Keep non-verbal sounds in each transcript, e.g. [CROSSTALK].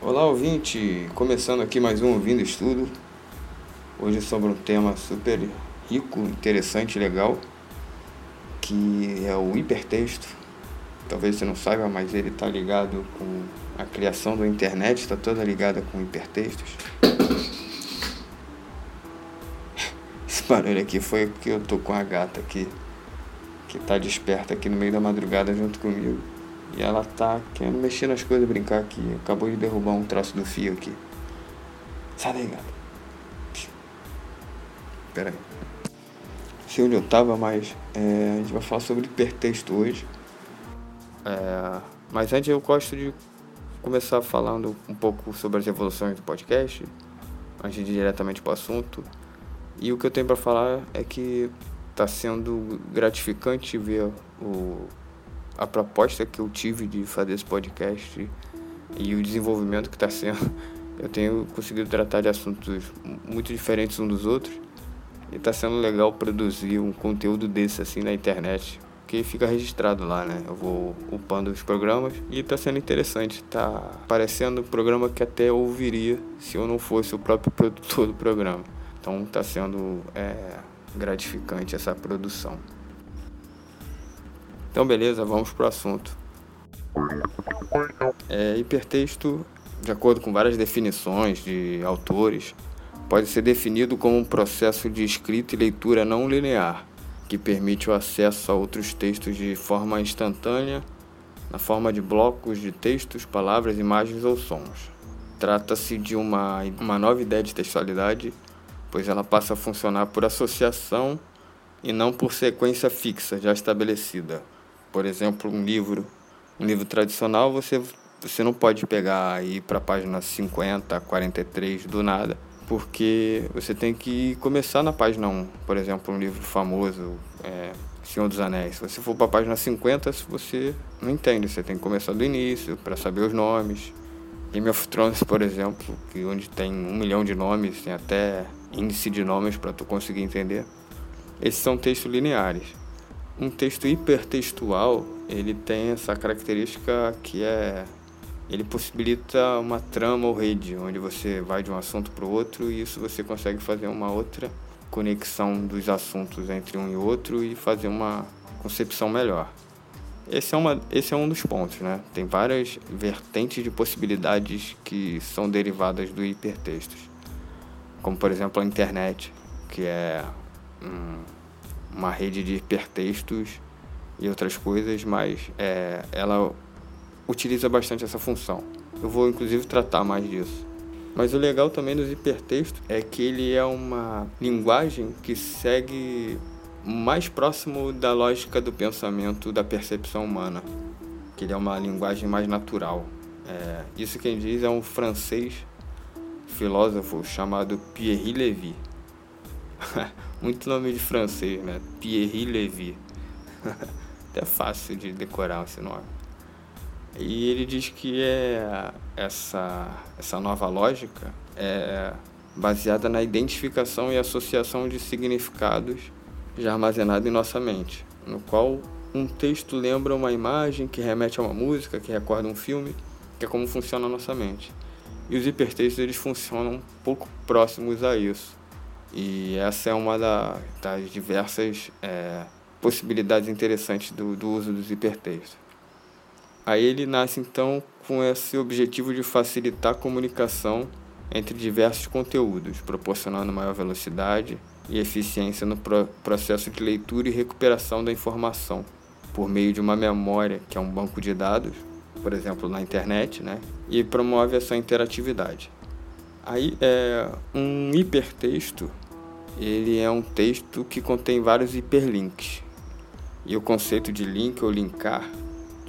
Olá, ouvinte! Começando aqui mais um Ouvindo Estudo. Hoje sobre um tema super rico, interessante legal, que é o hipertexto. Talvez você não saiba, mas ele está ligado com a criação da internet, está toda ligada com hipertextos. Barulho aqui foi porque eu tô com a gata aqui, que está desperta aqui no meio da madrugada junto comigo. E ela tá querendo mexer nas coisas, brincar aqui. Acabou de derrubar um troço do fio aqui. Sai daí, gata. Pera aí. Sei onde eu tava, mas é, a gente vai falar sobre hipertexto hoje. É, mas antes eu gosto de começar falando um pouco sobre as evoluções do podcast, antes de ir diretamente para o assunto. E o que eu tenho para falar é que está sendo gratificante ver o, a proposta que eu tive de fazer esse podcast e o desenvolvimento que está sendo. [LAUGHS] Eu tenho conseguido tratar de assuntos muito diferentes uns dos outros e está sendo legal produzir um conteúdo desse assim na internet, que fica registrado lá, né? Eu vou upando os programas e está sendo interessante. Tá parecendo um programa que até ouviria se eu não fosse o próprio produtor do programa. Então está sendo é, gratificante essa produção. Então beleza, vamos pro assunto. É, hipertexto, de acordo com várias definições de autores, pode ser definido como um processo de escrita e leitura não linear, que permite o acesso a outros textos de forma instantânea, na forma de blocos de textos, palavras, imagens ou sons. Trata-se de uma, uma nova ideia de textualidade, pois ela passa a funcionar por associação e não por sequência fixa já estabelecida. Por exemplo, um livro, um livro tradicional, você, você não pode pegar e ir para a página 50, 43 do nada porque você tem que começar na página 1. Por exemplo, um livro famoso, é, Senhor dos Anéis. Se você for para a página 50, você não entende, você tem que começar do início para saber os nomes. Game of Thrones, por exemplo, que onde tem um milhão de nomes, tem até índice de nomes para tu conseguir entender. Esses são textos lineares. Um texto hipertextual, ele tem essa característica que é ele possibilita uma trama ou rede, onde você vai de um assunto para o outro e isso você consegue fazer uma outra conexão dos assuntos entre um e outro e fazer uma concepção melhor. Esse é, uma, esse é um dos pontos, né? Tem várias vertentes de possibilidades que são derivadas do hipertextos. Como, por exemplo, a internet, que é um, uma rede de hipertextos e outras coisas, mas é, ela utiliza bastante essa função. Eu vou inclusive tratar mais disso. Mas o legal também dos hipertextos é que ele é uma linguagem que segue mais próximo da lógica do pensamento, da percepção humana. Que ele é uma linguagem mais natural. É, isso quem diz é um francês filósofo chamado Pierre Lévy. [LAUGHS] Muito nome de francês, né? Pierre Lévy. [LAUGHS] Até fácil de decorar esse nome. E ele diz que é essa, essa nova lógica é baseada na identificação e associação de significados já armazenados em nossa mente, no qual um texto lembra uma imagem que remete a uma música, que recorda um filme, que é como funciona a nossa mente. E os hipertextos eles funcionam um pouco próximos a isso. E essa é uma da, das diversas é, possibilidades interessantes do, do uso dos hipertextos. Aí ele nasce então com esse objetivo de facilitar a comunicação entre diversos conteúdos, proporcionando maior velocidade e eficiência no processo de leitura e recuperação da informação por meio de uma memória, que é um banco de dados, por exemplo, na internet, né? E promove essa interatividade. Aí é um hipertexto, ele é um texto que contém vários hiperlinks. E o conceito de link ou linkar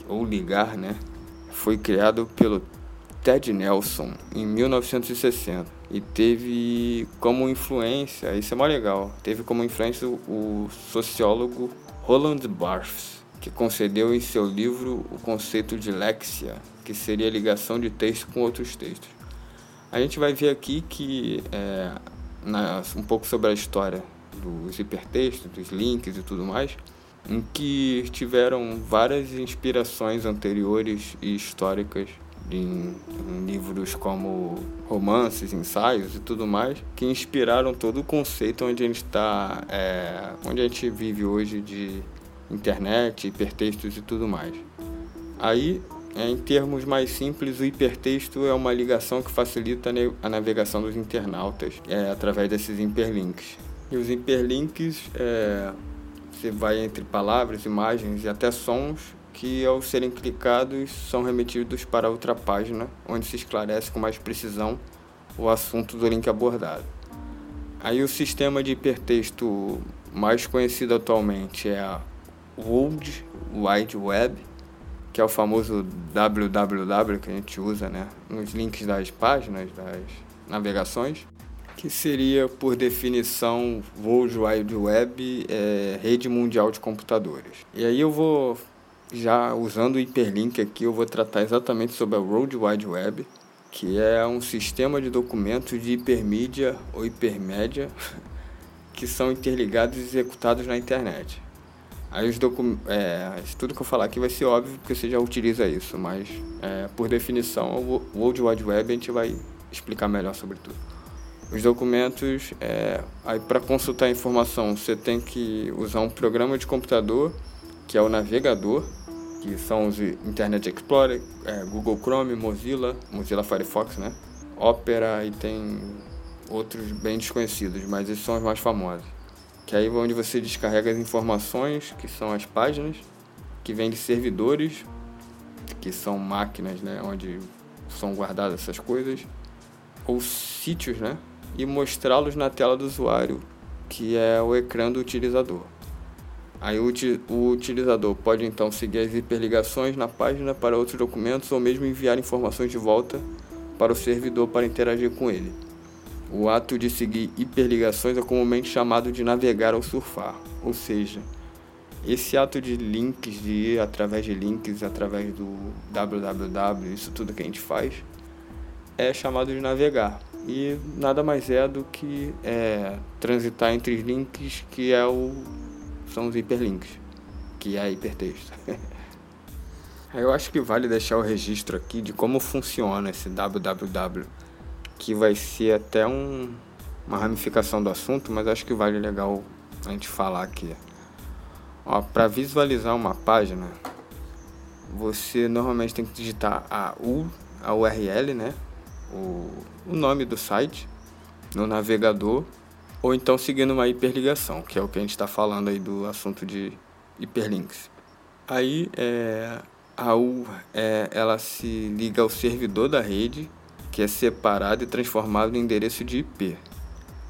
ou ligar, né, foi criado pelo Ted Nelson em 1960 e teve como influência, isso é mais legal, teve como influência o sociólogo Roland Barthes, que concedeu em seu livro o conceito de lexia, que seria ligação de texto com outros textos. A gente vai ver aqui que é, na, um pouco sobre a história dos hipertextos, dos links e tudo mais, em que tiveram várias inspirações anteriores e históricas em, em, livros como romances, ensaios e tudo mais, que inspiraram todo o conceito onde a gente está, é, onde a gente vive hoje de internet, hipertextos e tudo mais. Aí, é, em termos mais simples, o hipertexto é uma ligação que facilita a navegação dos internautas é, através desses hiperlinks. E os hiperlinks, é, você vai entre palavras, imagens e até sons que, ao serem clicados, são remetidos para outra página, onde se esclarece com mais precisão o assunto do link abordado. Aí o sistema de hipertexto mais conhecido atualmente é a World Wide Web, que é o famoso www que a gente usa né, nos links das páginas, das navegações, que seria, por definição, World Wide Web, é, rede mundial de computadores. E aí eu vou, já usando o hiperlink aqui, eu vou tratar exatamente sobre a World Wide Web, que é um sistema de documentos de hipermídia ou hipermédia [LAUGHS] que são interligados e executados na internet. Aí os. É, tudo que eu falar aqui vai ser óbvio porque você já utiliza isso, mas é, por definição, o World Wide Web a gente vai explicar melhor sobre tudo. Os documentos, é, aí para consultar a informação, você tem que usar um programa de computador, que é o navegador, que são os Internet Explorer, é, Google Chrome, Mozilla, Mozilla Firefox, né? Opera e tem outros bem desconhecidos, mas esses são os mais famosos que é aí onde você descarrega as informações, que são as páginas, que vêm de servidores, que são máquinas, né, onde são guardadas essas coisas, ou sítios, né, e mostrá-los na tela do usuário, que é o ecrã do utilizador. Aí o, o utilizador pode então seguir as hiperligações na página para outros documentos ou mesmo enviar informações de volta para o servidor para interagir com ele. O ato de seguir hiperligações é comumente chamado de navegar ou surfar, ou seja, esse ato de links, de ir através de links, através do www, isso tudo que a gente faz, é chamado de navegar. E nada mais é do que é, transitar entre links, que é o, são os hiperlinks, que é hipertexto. [LAUGHS] Eu acho que vale deixar o registro aqui de como funciona esse www que vai ser até um, uma ramificação do assunto, mas acho que vale legal a gente falar aqui. Para visualizar uma página, você normalmente tem que digitar a, U, a URL, né? O, o nome do site no navegador, ou então seguindo uma hiperligação, que é o que a gente está falando aí do assunto de hiperlinks. Aí é, a U é, ela se liga ao servidor da rede que é separado e transformado em endereço de IP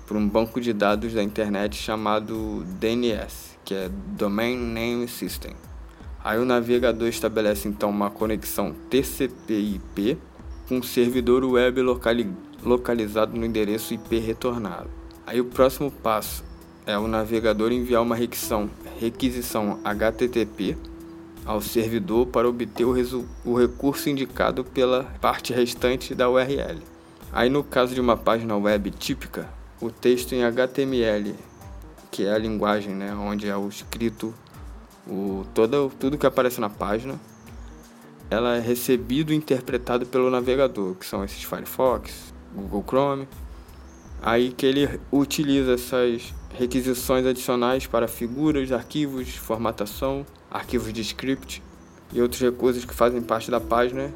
por um banco de dados da internet chamado DNS, que é Domain Name System. Aí o navegador estabelece então uma conexão TCP/IP com um servidor web locali localizado no endereço IP retornado. Aí o próximo passo é o navegador enviar uma requisição, requisição HTTP ao servidor para obter o, o recurso indicado pela parte restante da URL. Aí, no caso de uma página web típica, o texto em HTML, que é a linguagem né, onde é o escrito, o, todo, tudo que aparece na página, ela é recebido e interpretado pelo navegador, que são esses Firefox, Google Chrome. Aí que ele utiliza essas requisições adicionais para figuras, arquivos, formatação, arquivos de script e outros recursos que fazem parte da página.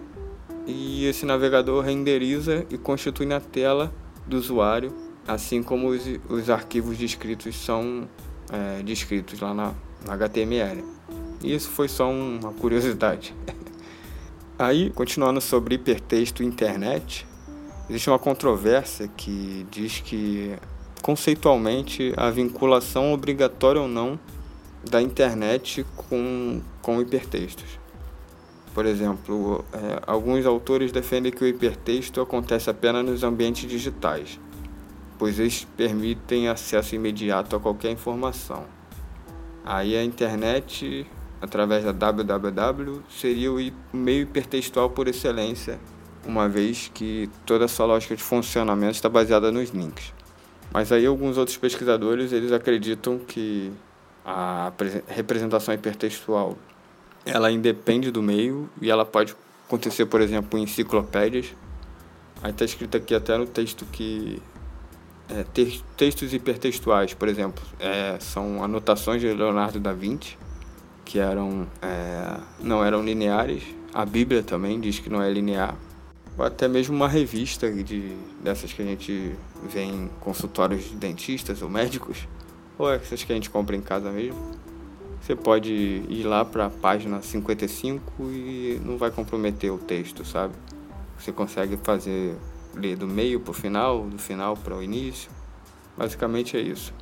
E esse navegador renderiza e constitui na tela do usuário, assim como os, os arquivos descritos são é, descritos lá na, na HTML. E isso foi só uma curiosidade. [LAUGHS] Aí, continuando sobre hipertexto e internet, existe uma controvérsia que diz que conceitualmente a vinculação obrigatória ou não da internet com, com hipertextos. Por exemplo, é, alguns autores defendem que o hipertexto acontece apenas nos ambientes digitais, pois eles permitem acesso imediato a qualquer informação. Aí a internet, através da www, seria o meio hipertextual por excelência, uma vez que toda essa lógica de funcionamento está baseada nos links. Mas aí alguns outros pesquisadores eles acreditam que a representação hipertextual ela independe do meio e ela pode acontecer, por exemplo, em enciclopédias. Aí está escrito aqui até no texto que é, textos hipertextuais, por exemplo, é, são anotações de Leonardo da Vinci que eram é, não eram lineares. A Bíblia também diz que não é linear. Ou até mesmo uma revista de dessas que a gente vê em consultórios de dentistas ou médicos, ou essas que a gente compra em casa mesmo. Você pode ir lá para a página 55 e não vai comprometer o texto, sabe? Você consegue fazer ler do meio para o final, do final para o início. Basicamente é isso.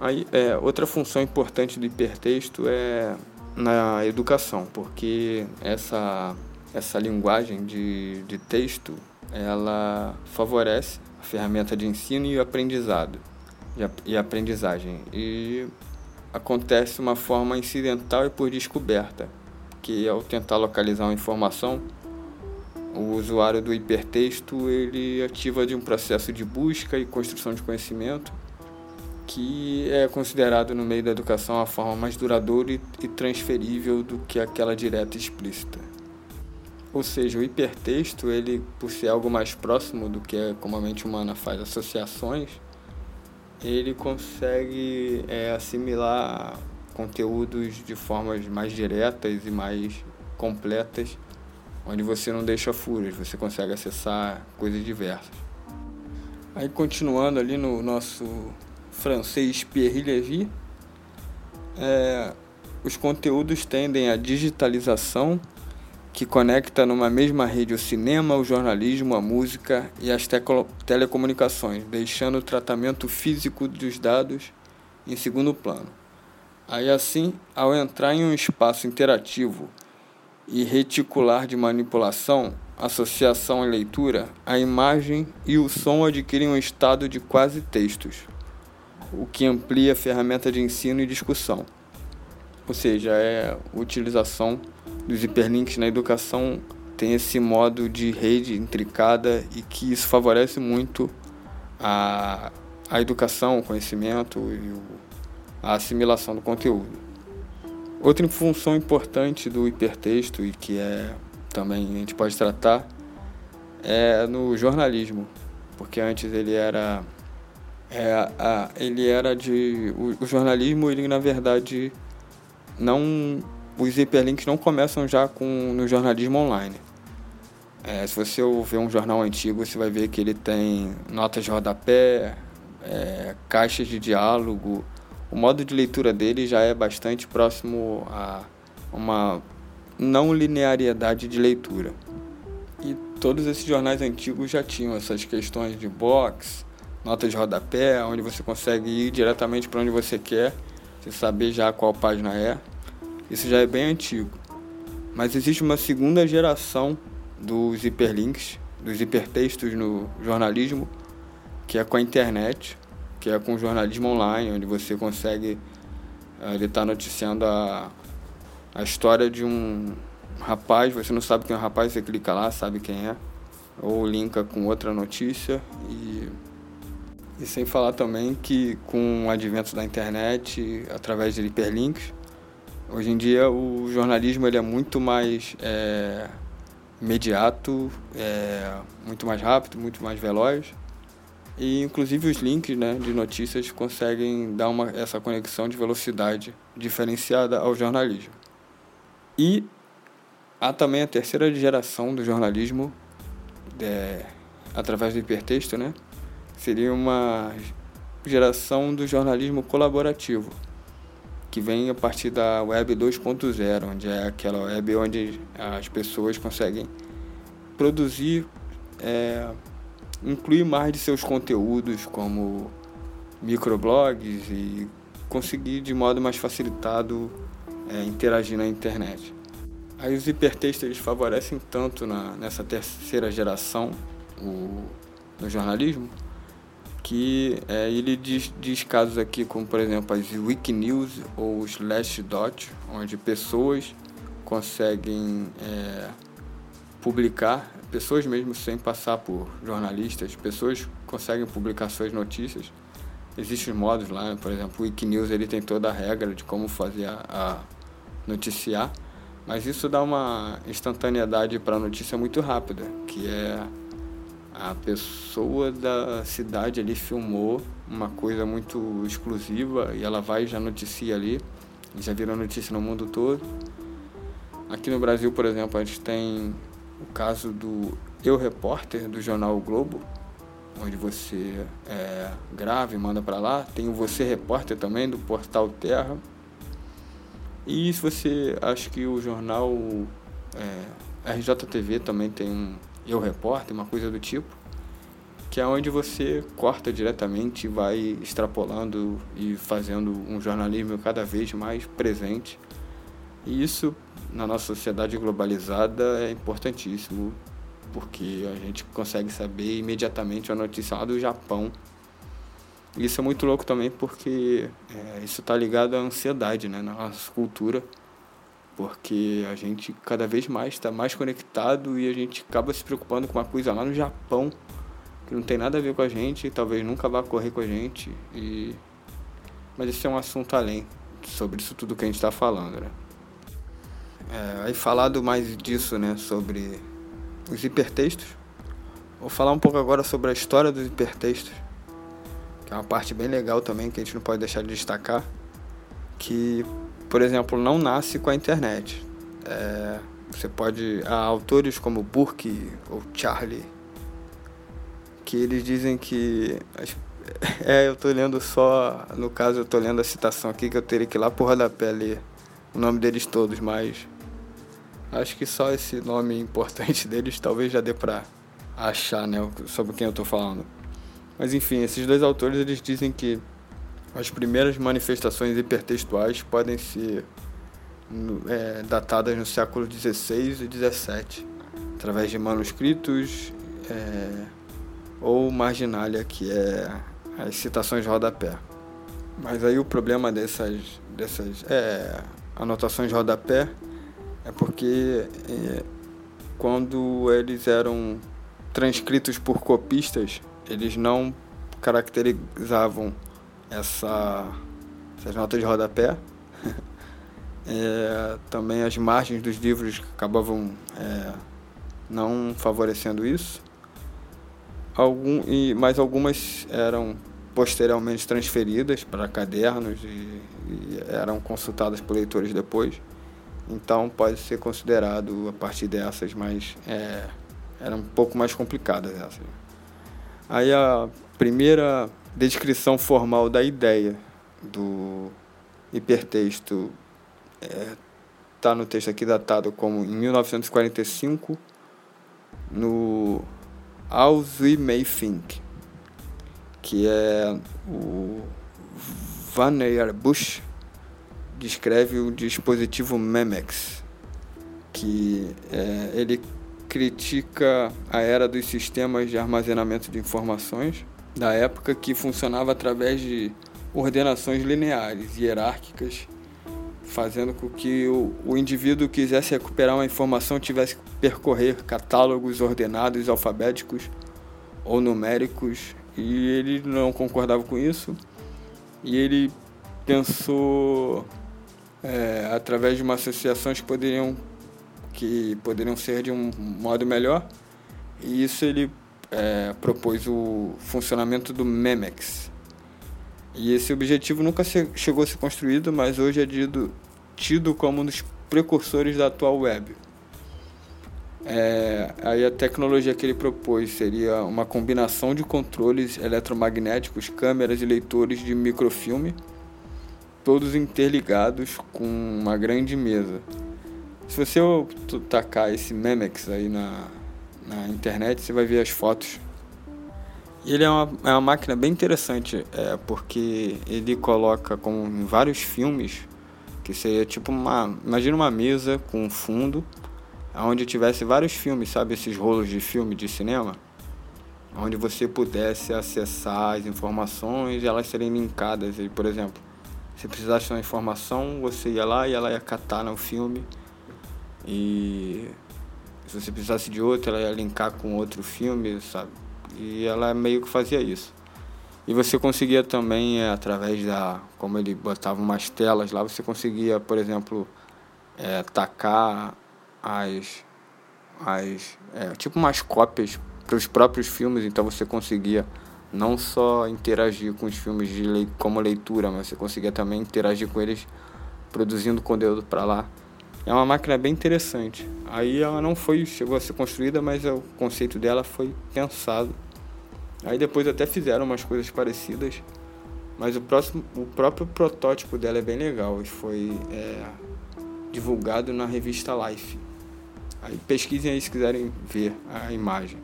Aí, é, outra função importante do hipertexto é na educação, porque essa, essa linguagem de, de texto ela favorece a ferramenta de ensino e aprendizado e aprendizagem e acontece uma forma incidental e por descoberta, que ao tentar localizar uma informação o usuário do hipertexto ele ativa de um processo de busca e construção de conhecimento que é considerado no meio da educação a forma mais duradoura e transferível do que aquela direta e explícita. Ou seja, o hipertexto, ele por ser algo mais próximo do que como a mente humana faz associações, ele consegue é, assimilar conteúdos de formas mais diretas e mais completas onde você não deixa furos, você consegue acessar coisas diversas. Aí continuando ali no nosso francês Pierre Levy, é, os conteúdos tendem à digitalização que conecta numa mesma rede o cinema, o jornalismo, a música e as telecomunicações, deixando o tratamento físico dos dados em segundo plano. Aí assim, ao entrar em um espaço interativo e reticular de manipulação, associação e leitura, a imagem e o som adquirem um estado de quase textos, o que amplia a ferramenta de ensino e discussão. Ou seja, é utilização dos hiperlinks na educação tem esse modo de rede intricada e que isso favorece muito a, a educação, o conhecimento e o, a assimilação do conteúdo. Outra função importante do hipertexto e que é também a gente pode tratar é no jornalismo, porque antes ele era é, a, ele era de o, o, jornalismo ele na verdade não os hiperlinks não começam já com no jornalismo online. É, se você ver um jornal antigo, você vai ver que ele tem notas de rodapé, é, caixas de diálogo, o modo de leitura dele já é bastante próximo a uma não linearidade de leitura. E todos esses jornais antigos já tinham essas questões de box, notas de rodapé, onde você consegue ir diretamente para onde você quer, você saber já qual página é. Isso já é bem antigo. Mas existe uma segunda geração dos hiperlinks, dos hipertextos no jornalismo, que é com a internet, que é com jornalismo online, onde você consegue eh, ele está noticiando a, a história de um rapaz, você não sabe quem é o rapaz, você clica lá, sabe quem é, ou linka com outra notícia e, e sem falar também que com o advento da internet, através de hiperlinks, hoje em dia o jornalismo ele é muito mais é, imediato, é, muito mais rápido, muito mais veloz e inclusive os links né, de notícias conseguem dar uma, essa conexão de velocidade diferenciada ao jornalismo. E há também a terceira geração do jornalismo é, através do hipertexto, né? Seria uma geração do jornalismo colaborativo, que vem a partir da web 2.0, onde é aquela web onde as pessoas conseguem produzir é, incluir mais de seus conteúdos como microblogs e conseguir de modo mais facilitado é, interagir na internet. Aí os hipertextos eles favorecem tanto na, nessa terceira geração o, no jornalismo que é, ele diz, diz, casos aqui como por exemplo as Wikinews ou os Slashdot, onde pessoas conseguem é, publicar pessoas mesmo sem passar por jornalistas, pessoas conseguem publicar suas notícias. Existem modos lá, por exemplo, o Wikinews ele tem toda a regra de como fazer a, a noticiar, mas isso dá uma instantaneidade para a notícia muito rápida, que é a pessoa da cidade ali filmou uma coisa muito exclusiva e ela vai e já noticia ali, já vira notícia no mundo todo. Aqui no Brasil, por exemplo, a gente tem o caso do Eu Repórter, do jornal o Globo, onde você é, grava e manda para lá. Tem o Você Repórter também, do Portal Terra. E se você acha que o jornal é, RJTV também tem um Eu Repórter, uma coisa do tipo, que é onde você corta diretamente e vai extrapolando e fazendo um jornalismo cada vez mais presente. E isso na nossa sociedade globalizada é importantíssimo porque a gente consegue saber imediatamente a notícia lá do Japão. Isso é muito louco também porque é, isso está ligado à ansiedade né, na nossa cultura, porque a gente cada vez mais está mais conectado e a gente acaba se preocupando com uma coisa lá no Japão que não tem nada a ver com a gente, talvez nunca vá correr com a gente. E... Mas esse é um assunto além sobre isso tudo que a gente está falando. Né? É, aí falado mais disso, né, sobre os hipertextos. Vou falar um pouco agora sobre a história dos hipertextos, que é uma parte bem legal também que a gente não pode deixar de destacar, que, por exemplo, não nasce com a internet. É, você pode há autores como Burke ou Charlie que eles dizem que [LAUGHS] é, eu tô lendo só, no caso eu tô lendo a citação aqui que eu teria que ir lá por rodapé ler o nome deles todos, mas Acho que só esse nome importante [LAUGHS] deles talvez já dê para achar, né, sobre quem eu estou falando. Mas enfim, esses dois autores eles dizem que as primeiras manifestações hipertextuais podem ser é, datadas no século XVI e XVII, através de manuscritos é, ou marginalia, que é as citações rodapé. Mas aí o problema dessas, dessas é, anotações rodapé é porque é, quando eles eram transcritos por copistas, eles não caracterizavam essa, essas notas de rodapé. [LAUGHS] é, também as margens dos livros acabavam é, não favorecendo isso. Algum, e, mas algumas eram posteriormente transferidas para cadernos e, e eram consultadas por leitores depois. Então pode ser considerado a partir dessas, mas é, era um pouco mais complicadas essas. Aí a primeira descrição formal da ideia do hipertexto está é, tá no texto aqui datado como em 1945 no As We May Think, que é o Vannevar Bush descreve o dispositivo Memex, que é, ele critica a era dos sistemas de armazenamento de informações da época que funcionava através de ordenações lineares, hierárquicas, fazendo com que o, o indivíduo quisesse recuperar uma informação tivesse que percorrer catálogos ordenados alfabéticos ou numéricos e ele não concordava com isso e ele pensou é, através de uma associações que poderiam, que poderiam ser de um modo melhor. E isso ele é, propôs o funcionamento do MEMEX. E esse objetivo nunca se, chegou a ser construído, mas hoje é tido, tido como um dos precursores da atual web. É, aí a tecnologia que ele propôs seria uma combinação de controles eletromagnéticos, câmeras e leitores de microfilme todos interligados com uma grande mesa. Se você tacar esse Memex aí na, na internet, você vai ver as fotos. Ele é uma, é uma máquina bem interessante, é, porque ele coloca como em vários filmes, que seria tipo uma. Imagina uma mesa com um fundo, onde tivesse vários filmes, sabe? Esses rolos de filme de cinema, onde você pudesse acessar as informações e elas serem linkadas. E, por exemplo, se precisasse de uma informação, você ia lá e ela ia catar no filme. E se você precisasse de outra, ela ia linkar com outro filme, sabe? E ela meio que fazia isso. E você conseguia também, é, através da. Como ele botava umas telas lá, você conseguia, por exemplo, é, tacar as. as é, tipo umas cópias para os próprios filmes, então você conseguia não só interagir com os filmes de lei, como leitura, mas você conseguia também interagir com eles produzindo conteúdo para lá. É uma máquina bem interessante. Aí ela não foi, chegou a ser construída, mas o conceito dela foi pensado. Aí depois até fizeram umas coisas parecidas, mas o, próximo, o próprio protótipo dela é bem legal foi é, divulgado na revista Life. Aí pesquisem aí se quiserem ver a imagem.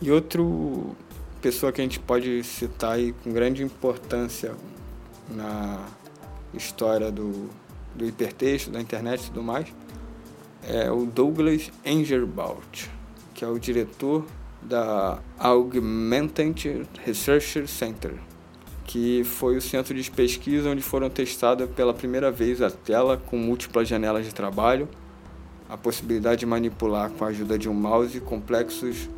E outro pessoa que a gente pode citar aí com grande importância na história do, do hipertexto, da internet e tudo mais, é o Douglas Engelbart, que é o diretor da Augmented Research Center, que foi o centro de pesquisa onde foram testadas pela primeira vez a tela com múltiplas janelas de trabalho, a possibilidade de manipular com a ajuda de um mouse complexos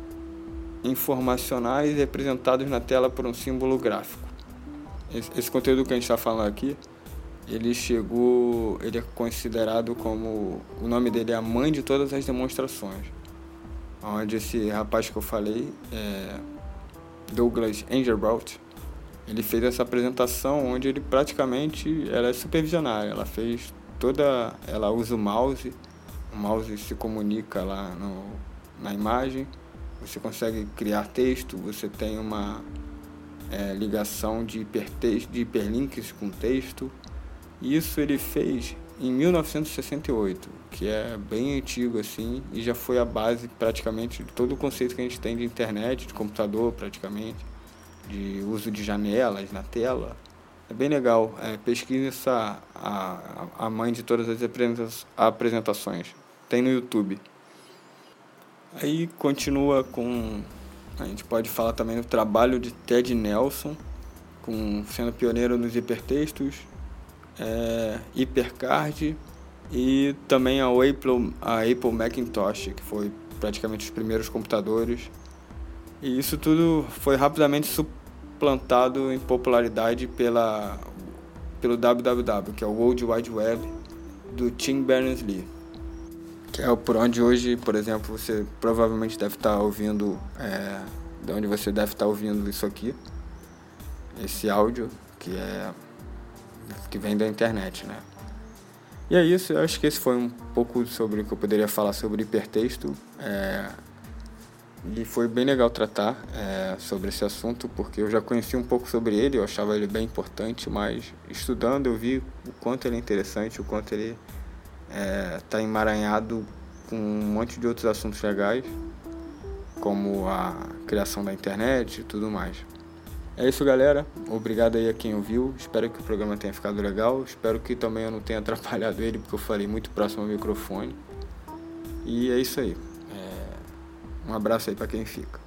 informacionais representados na tela por um símbolo gráfico. Esse, esse conteúdo que a gente está falando aqui, ele chegou, ele é considerado como, o nome dele é a mãe de todas as demonstrações. Onde esse rapaz que eu falei, é Douglas Engelbart, ele fez essa apresentação onde ele praticamente, ela é supervisionária, ela fez toda, ela usa o mouse, o mouse se comunica lá no, na imagem, você consegue criar texto, você tem uma é, ligação de, hipertexto, de hiperlinks com texto. Isso ele fez em 1968, que é bem antigo assim, e já foi a base praticamente de todo o conceito que a gente tem de internet, de computador praticamente, de uso de janelas na tela. É bem legal. É, essa, a, a mãe de todas as apresentações. Tem no YouTube. Aí continua com. A gente pode falar também do trabalho de Ted Nelson, com, sendo pioneiro nos hipertextos, é, Hipercard e também a Apple, a Apple Macintosh, que foi praticamente os primeiros computadores. E isso tudo foi rapidamente suplantado em popularidade pela, pelo WWW, que é o World Wide Web, do Tim Berners-Lee que é por onde hoje, por exemplo, você provavelmente deve estar ouvindo, é, de onde você deve estar ouvindo isso aqui, esse áudio que é que vem da internet, né? E é isso, eu acho que esse foi um pouco sobre o que eu poderia falar sobre hipertexto. É, e foi bem legal tratar é, sobre esse assunto, porque eu já conheci um pouco sobre ele, eu achava ele bem importante, mas estudando eu vi o quanto ele é interessante, o quanto ele está é, tá emaranhado com um monte de outros assuntos legais, como a criação da internet e tudo mais. É isso, galera. Obrigado aí a quem ouviu. Espero que o programa tenha ficado legal. Espero que também eu não tenha [LAUGHS] atrapalhado ele, porque eu falei muito próximo ao microfone. E é isso aí. É... Um abraço aí para quem fica.